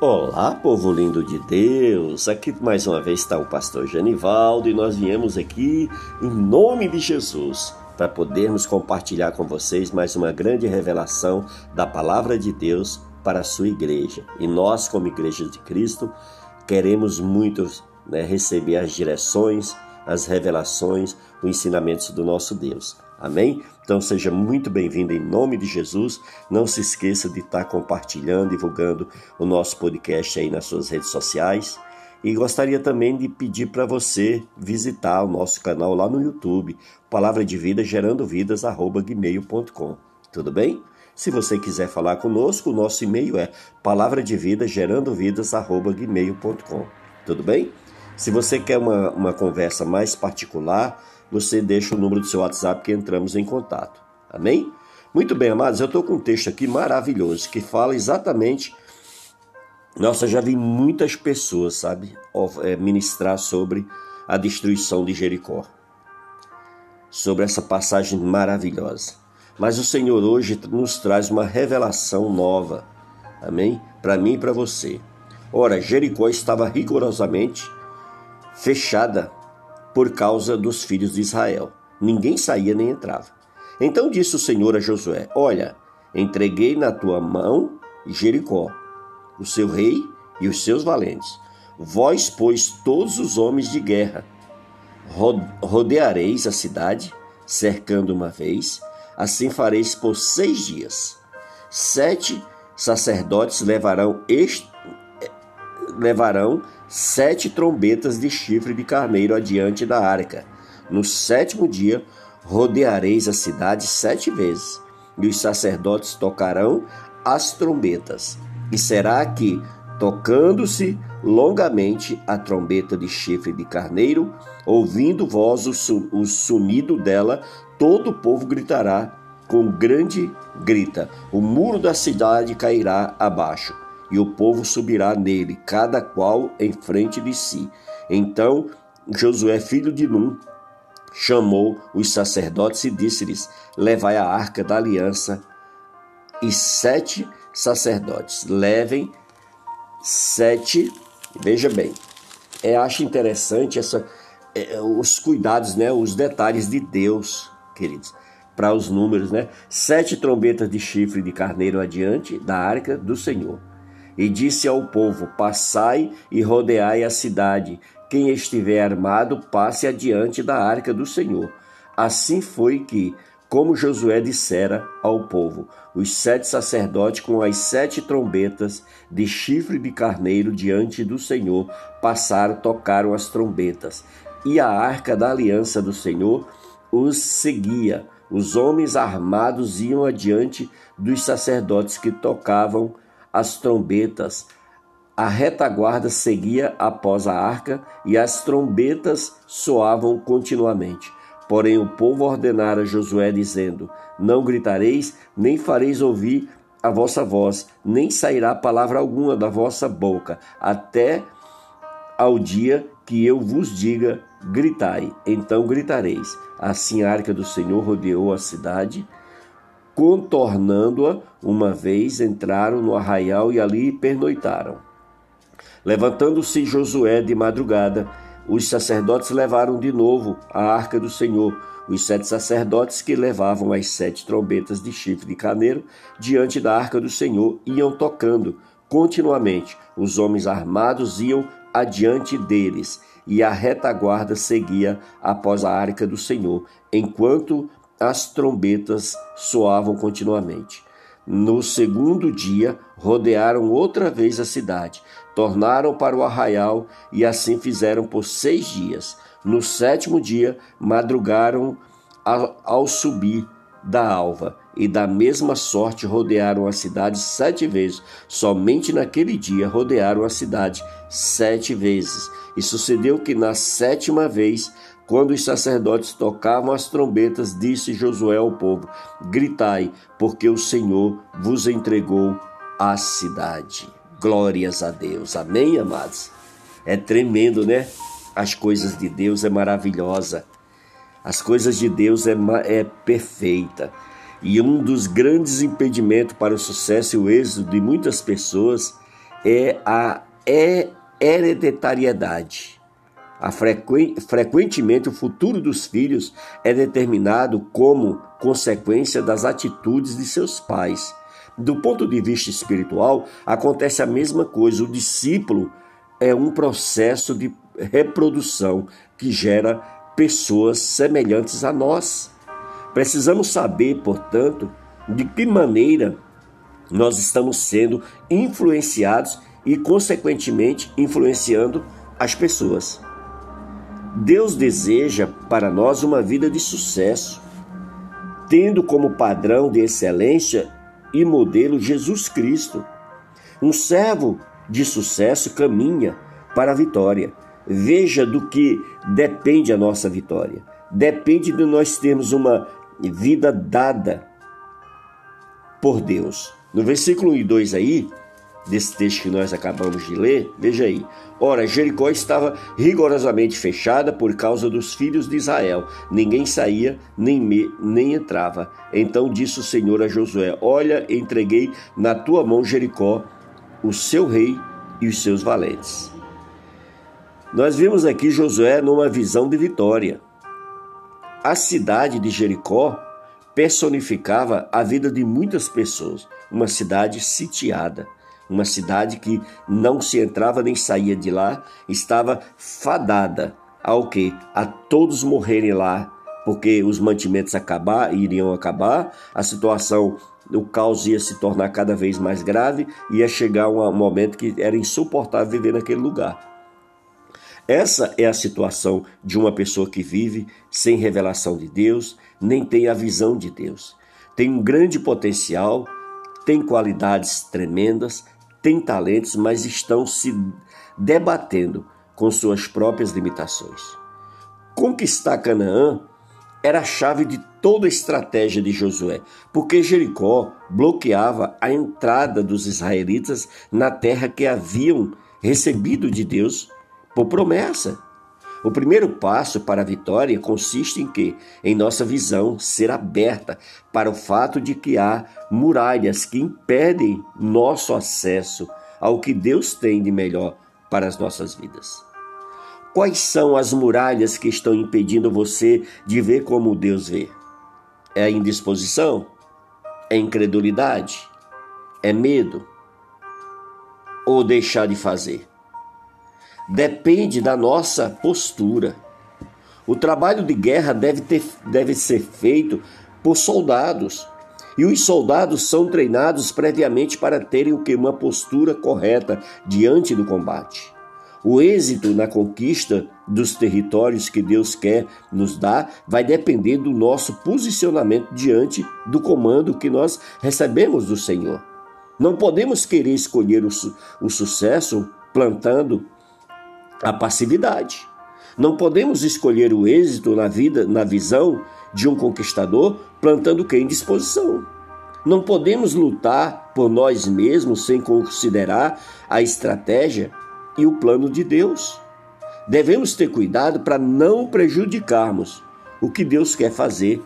Olá, povo lindo de Deus! Aqui mais uma vez está o pastor Genivaldo e nós viemos aqui em nome de Jesus para podermos compartilhar com vocês mais uma grande revelação da palavra de Deus para a sua igreja. E nós, como Igreja de Cristo, queremos muito né, receber as direções, as revelações, os ensinamentos do nosso Deus. Amém? Então seja muito bem-vindo em nome de Jesus. Não se esqueça de estar compartilhando, divulgando o nosso podcast aí nas suas redes sociais. E gostaria também de pedir para você visitar o nosso canal lá no YouTube, Palavra de Vida Gerando Vidas, arroba gmail.com. Tudo bem? Se você quiser falar conosco, o nosso e-mail é palavra de vida gerando vidas, arroba gmail.com. Tudo bem? Se você quer uma, uma conversa mais particular, você deixa o número do seu WhatsApp que entramos em contato. Amém? Muito bem, amados, eu estou com um texto aqui maravilhoso que fala exatamente. Nossa, já vi muitas pessoas, sabe, é, ministrar sobre a destruição de Jericó, sobre essa passagem maravilhosa. Mas o Senhor hoje nos traz uma revelação nova, amém? Para mim e para você. Ora, Jericó estava rigorosamente fechada por causa dos filhos de Israel. Ninguém saía nem entrava. Então disse o Senhor a Josué: Olha, entreguei na tua mão Jericó, o seu rei e os seus valentes. Vós, pois, todos os homens de guerra, rodeareis a cidade, cercando uma vez, assim fareis por seis dias. Sete sacerdotes levarão, este, levarão sete trombetas de chifre de carneiro adiante da arca. No sétimo dia rodeareis a cidade sete vezes, e os sacerdotes tocarão as trombetas. E será que, tocando-se longamente a trombeta de chifre de carneiro, ouvindo vós o, o sonido dela, todo o povo gritará com grande grita: o muro da cidade cairá abaixo e o povo subirá nele, cada qual em frente de si. Então Josué, filho de Num, chamou os sacerdotes e disse-lhes: Levai a arca da aliança e sete sacerdotes. Levem sete. Veja bem, é, acho interessante essa, é, os cuidados, né, os detalhes de Deus, queridos, para os números, né? Sete trombetas de chifre de carneiro adiante da arca do Senhor. E disse ao povo: Passai e rodeai a cidade. Quem estiver armado, passe adiante da arca do Senhor. Assim foi que, como Josué dissera ao povo, os sete sacerdotes com as sete trombetas de chifre de carneiro diante do Senhor passaram, tocaram as trombetas, e a arca da aliança do Senhor os seguia. Os homens armados iam adiante dos sacerdotes que tocavam as trombetas. A retaguarda seguia após a arca e as trombetas soavam continuamente. Porém, o povo ordenara Josué, dizendo: Não gritareis, nem fareis ouvir a vossa voz, nem sairá palavra alguma da vossa boca, até ao dia que eu vos diga: gritai. Então gritareis. Assim a arca do Senhor rodeou a cidade contornando-a, uma vez entraram no arraial e ali pernoitaram. Levantando-se Josué de madrugada, os sacerdotes levaram de novo a arca do Senhor, os sete sacerdotes que levavam as sete trombetas de chifre de caneiro diante da arca do Senhor iam tocando continuamente. Os homens armados iam adiante deles, e a retaguarda seguia após a arca do Senhor, enquanto as trombetas soavam continuamente. No segundo dia, rodearam outra vez a cidade, tornaram para o arraial e assim fizeram por seis dias. No sétimo dia, madrugaram ao subir da alva, e da mesma sorte rodearam a cidade sete vezes. Somente naquele dia rodearam a cidade sete vezes. E sucedeu que na sétima vez quando os sacerdotes tocavam as trombetas, disse Josué ao povo: Gritai, porque o Senhor vos entregou a cidade. Glórias a Deus. Amém, amados? É tremendo, né? As coisas de Deus é maravilhosa. As coisas de Deus é, é perfeita. E um dos grandes impedimentos para o sucesso e o êxito de muitas pessoas é a hereditariedade. Frequentemente o futuro dos filhos é determinado como consequência das atitudes de seus pais. Do ponto de vista espiritual, acontece a mesma coisa. O discípulo é um processo de reprodução que gera pessoas semelhantes a nós. Precisamos saber, portanto, de que maneira nós estamos sendo influenciados e, consequentemente, influenciando as pessoas. Deus deseja para nós uma vida de sucesso, tendo como padrão de excelência e modelo Jesus Cristo. Um servo de sucesso caminha para a vitória. Veja do que depende a nossa vitória. Depende de nós termos uma vida dada por Deus. No versículo 1 e 2 aí, desse texto que nós acabamos de ler, veja aí. Ora, Jericó estava rigorosamente fechada por causa dos filhos de Israel. Ninguém saía, nem, me, nem entrava. Então disse o Senhor a Josué: Olha, entreguei na tua mão Jericó, o seu rei e os seus valentes. Nós vimos aqui Josué numa visão de vitória. A cidade de Jericó personificava a vida de muitas pessoas, uma cidade sitiada uma cidade que não se entrava nem saía de lá, estava fadada ao que? A todos morrerem lá, porque os mantimentos acabar, iriam acabar, a situação, o caos ia se tornar cada vez mais grave, ia chegar um momento que era insuportável viver naquele lugar. Essa é a situação de uma pessoa que vive sem revelação de Deus, nem tem a visão de Deus. Tem um grande potencial, tem qualidades tremendas, têm talentos, mas estão se debatendo com suas próprias limitações. Conquistar Canaã era a chave de toda a estratégia de Josué, porque Jericó bloqueava a entrada dos israelitas na terra que haviam recebido de Deus por promessa. O primeiro passo para a vitória consiste em que, em nossa visão, ser aberta para o fato de que há muralhas que impedem nosso acesso ao que Deus tem de melhor para as nossas vidas. Quais são as muralhas que estão impedindo você de ver como Deus vê? É a indisposição? É incredulidade? É medo? Ou deixar de fazer? Depende da nossa postura. O trabalho de guerra deve, ter, deve ser feito por soldados. E os soldados são treinados previamente para terem o que uma postura correta diante do combate. O êxito na conquista dos territórios que Deus quer nos dar vai depender do nosso posicionamento diante do comando que nós recebemos do Senhor. Não podemos querer escolher o, su o sucesso plantando a passividade. Não podemos escolher o êxito na vida, na visão de um conquistador, plantando quem disposição. Não podemos lutar por nós mesmos sem considerar a estratégia e o plano de Deus. Devemos ter cuidado para não prejudicarmos o que Deus quer fazer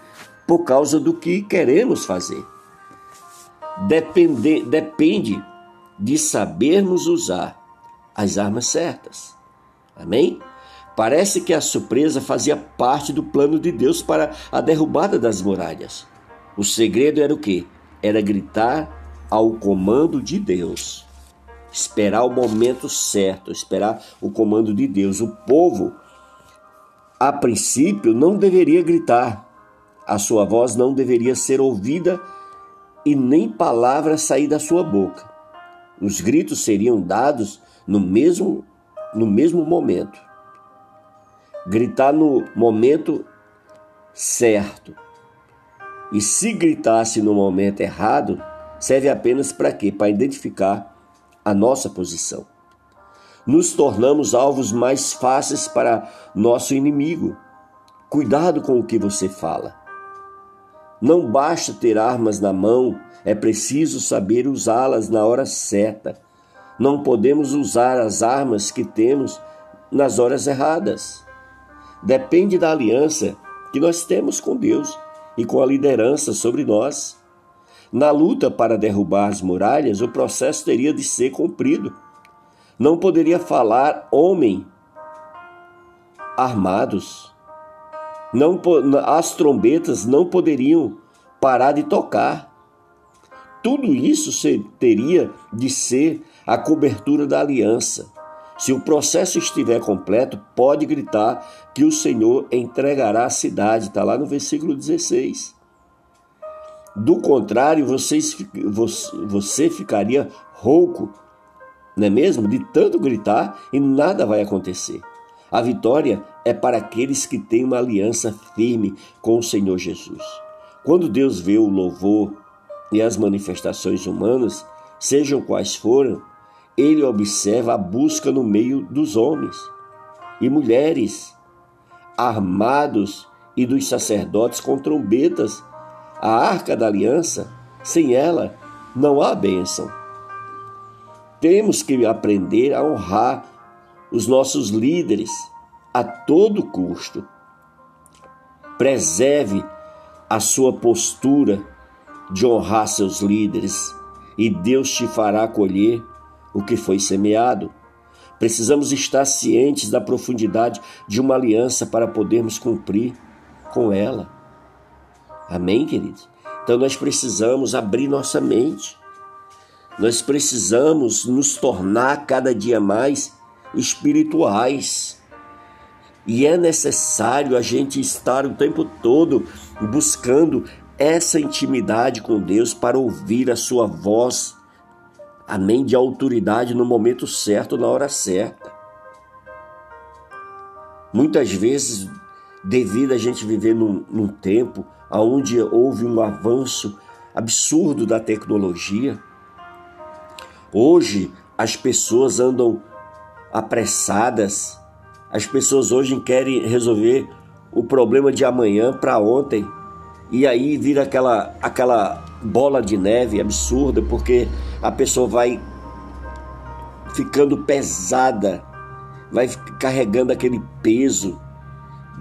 por causa do que queremos fazer. Depende, depende de sabermos usar as armas certas. Amém? Parece que a surpresa fazia parte do plano de Deus para a derrubada das muralhas. O segredo era o quê? Era gritar ao comando de Deus. Esperar o momento certo, esperar o comando de Deus. O povo, a princípio, não deveria gritar. A sua voz não deveria ser ouvida e nem palavra sair da sua boca. Os gritos seriam dados no mesmo no mesmo momento. Gritar no momento certo. E se gritasse no momento errado, serve apenas para quê? Para identificar a nossa posição. Nos tornamos alvos mais fáceis para nosso inimigo. Cuidado com o que você fala. Não basta ter armas na mão, é preciso saber usá-las na hora certa não podemos usar as armas que temos nas horas erradas. Depende da aliança que nós temos com Deus e com a liderança sobre nós. Na luta para derrubar as muralhas, o processo teria de ser cumprido. Não poderia falar homem armados. Não, as trombetas não poderiam parar de tocar. Tudo isso teria de ser a cobertura da aliança. Se o processo estiver completo, pode gritar que o Senhor entregará a cidade. Está lá no versículo 16. Do contrário, vocês, você ficaria rouco, não é mesmo? De tanto gritar e nada vai acontecer. A vitória é para aqueles que têm uma aliança firme com o Senhor Jesus. Quando Deus vê o louvor e as manifestações humanas, sejam quais forem, ele observa a busca no meio dos homens e mulheres, armados e dos sacerdotes com trombetas a arca da aliança, sem ela não há bênção. Temos que aprender a honrar os nossos líderes a todo custo. Preserve a sua postura de honrar seus líderes e Deus te fará colher o que foi semeado. Precisamos estar cientes da profundidade de uma aliança para podermos cumprir com ela. Amém, queridos? Então nós precisamos abrir nossa mente. Nós precisamos nos tornar cada dia mais espirituais. E é necessário a gente estar o tempo todo buscando essa intimidade com Deus para ouvir a sua voz. Amém? De autoridade no momento certo, na hora certa. Muitas vezes, devido a gente viver num, num tempo onde houve um avanço absurdo da tecnologia. Hoje as pessoas andam apressadas, as pessoas hoje querem resolver o problema de amanhã para ontem. E aí vira aquela, aquela bola de neve absurda, porque a pessoa vai ficando pesada, vai carregando aquele peso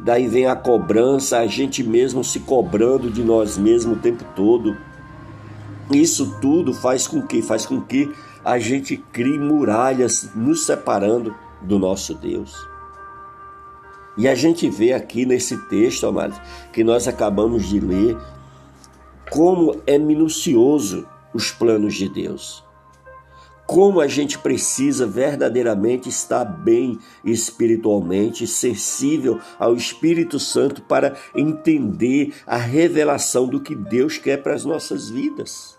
Daí vem a cobrança, a gente mesmo se cobrando de nós mesmos o tempo todo. Isso tudo faz com que faz com que a gente crie muralhas nos separando do nosso Deus. E a gente vê aqui nesse texto, amados, que nós acabamos de ler, como é minucioso os planos de Deus como a gente precisa verdadeiramente estar bem espiritualmente, sensível ao Espírito Santo para entender a revelação do que Deus quer para as nossas vidas.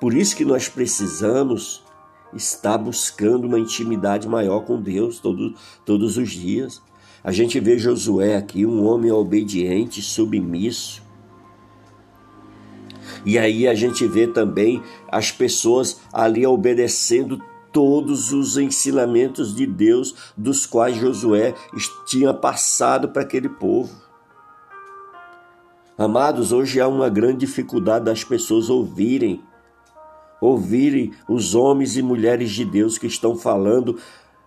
Por isso que nós precisamos estar buscando uma intimidade maior com Deus todo, todos os dias. A gente vê Josué aqui, um homem obediente, submisso, e aí a gente vê também as pessoas ali obedecendo todos os ensinamentos de Deus dos quais Josué tinha passado para aquele povo. Amados, hoje há uma grande dificuldade das pessoas ouvirem, ouvirem os homens e mulheres de Deus que estão falando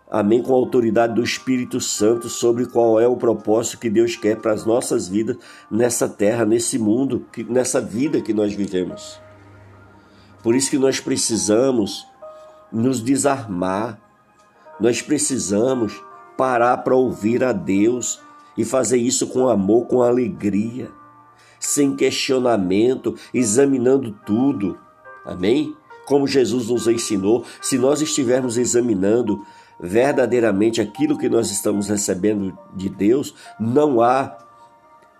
Amém. Com a autoridade do Espírito Santo sobre qual é o propósito que Deus quer para as nossas vidas nessa terra, nesse mundo, nessa vida que nós vivemos. Por isso que nós precisamos nos desarmar, nós precisamos parar para ouvir a Deus e fazer isso com amor, com alegria, sem questionamento, examinando tudo. Amém? Como Jesus nos ensinou, se nós estivermos examinando verdadeiramente aquilo que nós estamos recebendo de Deus, não há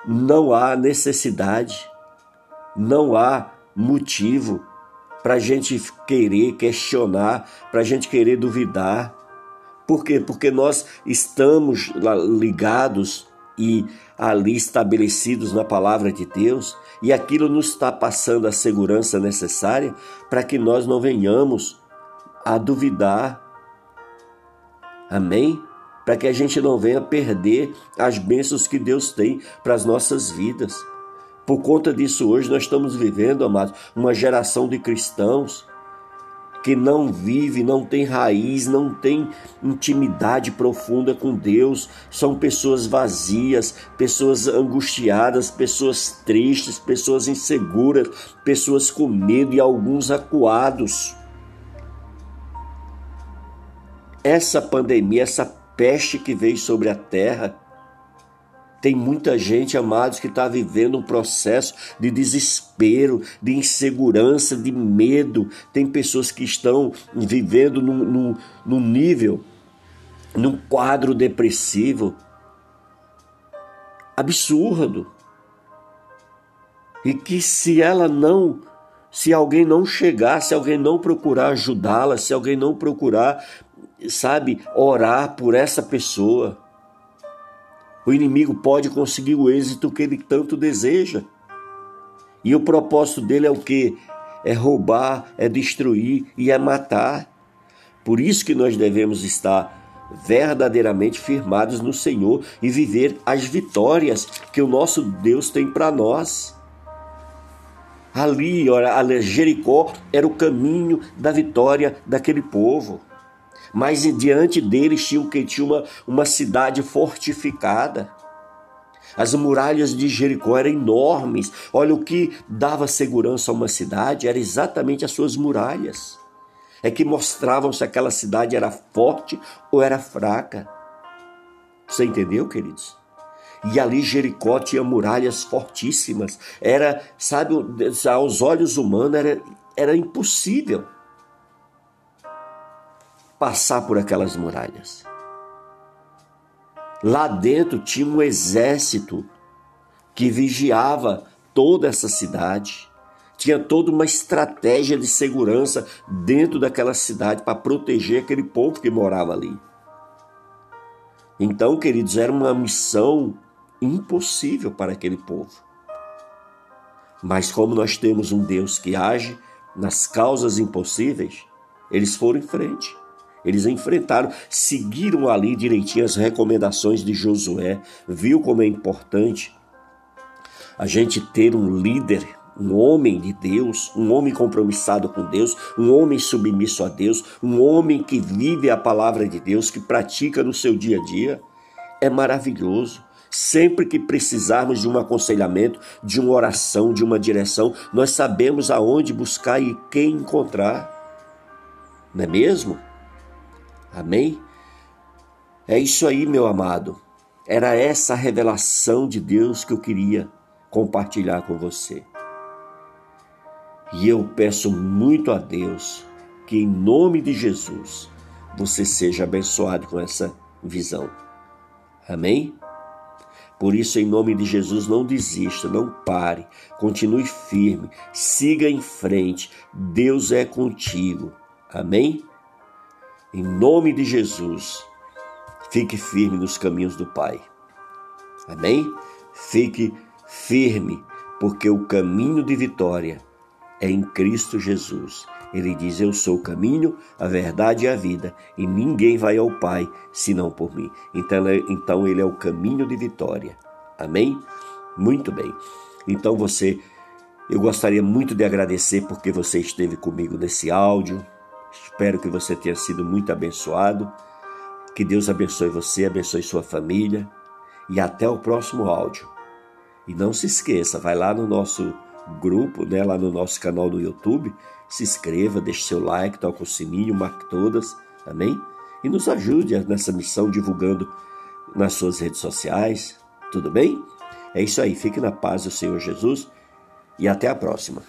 não há necessidade, não há motivo para a gente querer questionar, para a gente querer duvidar. Por quê? Porque nós estamos ligados e ali estabelecidos na palavra de Deus e aquilo nos está passando a segurança necessária para que nós não venhamos a duvidar Amém? Para que a gente não venha perder as bênçãos que Deus tem para as nossas vidas. Por conta disso, hoje nós estamos vivendo, amados, uma geração de cristãos que não vive, não tem raiz, não tem intimidade profunda com Deus. São pessoas vazias, pessoas angustiadas, pessoas tristes, pessoas inseguras, pessoas com medo e alguns acuados. Essa pandemia, essa peste que veio sobre a terra, tem muita gente, amados, que está vivendo um processo de desespero, de insegurança, de medo. Tem pessoas que estão vivendo num, num, num nível, num quadro depressivo absurdo. E que se ela não, se alguém não chegar, se alguém não procurar ajudá-la, se alguém não procurar, sabe, orar por essa pessoa, o inimigo pode conseguir o êxito que ele tanto deseja. E o propósito dele é o que? É roubar, é destruir e é matar. Por isso que nós devemos estar verdadeiramente firmados no Senhor e viver as vitórias que o nosso Deus tem para nós. Ali, olha, Jericó era o caminho da vitória daquele povo mas diante deles tinha, tinha uma, uma cidade fortificada. As muralhas de Jericó eram enormes. Olha, o que dava segurança a uma cidade era exatamente as suas muralhas. É que mostravam se aquela cidade era forte ou era fraca. Você entendeu, queridos? E ali Jericó tinha muralhas fortíssimas. Era, sabe, aos olhos humanos era, era impossível passar por aquelas muralhas. Lá dentro tinha um exército que vigiava toda essa cidade. Tinha toda uma estratégia de segurança dentro daquela cidade para proteger aquele povo que morava ali. Então, queridos, era uma missão impossível para aquele povo. Mas como nós temos um Deus que age nas causas impossíveis, eles foram em frente. Eles enfrentaram, seguiram ali direitinho as recomendações de Josué, viu como é importante a gente ter um líder, um homem de Deus, um homem compromissado com Deus, um homem submisso a Deus, um homem que vive a palavra de Deus, que pratica no seu dia a dia. É maravilhoso. Sempre que precisarmos de um aconselhamento, de uma oração, de uma direção, nós sabemos aonde buscar e quem encontrar. Não é mesmo? Amém? É isso aí, meu amado. Era essa revelação de Deus que eu queria compartilhar com você. E eu peço muito a Deus que, em nome de Jesus, você seja abençoado com essa visão. Amém? Por isso, em nome de Jesus, não desista, não pare, continue firme, siga em frente. Deus é contigo. Amém? Em nome de Jesus, fique firme nos caminhos do Pai. Amém? Fique firme, porque o caminho de vitória é em Cristo Jesus. Ele diz: Eu sou o caminho, a verdade e a vida, e ninguém vai ao Pai senão por mim. Então, então ele é o caminho de vitória. Amém? Muito bem. Então você, eu gostaria muito de agradecer porque você esteve comigo nesse áudio Espero que você tenha sido muito abençoado. Que Deus abençoe você, abençoe sua família. E até o próximo áudio. E não se esqueça, vai lá no nosso grupo, né, lá no nosso canal do YouTube, se inscreva, deixe seu like, toque o sininho, marque todas, amém? E nos ajude nessa missão divulgando nas suas redes sociais, tudo bem? É isso aí, fique na paz do Senhor Jesus e até a próxima.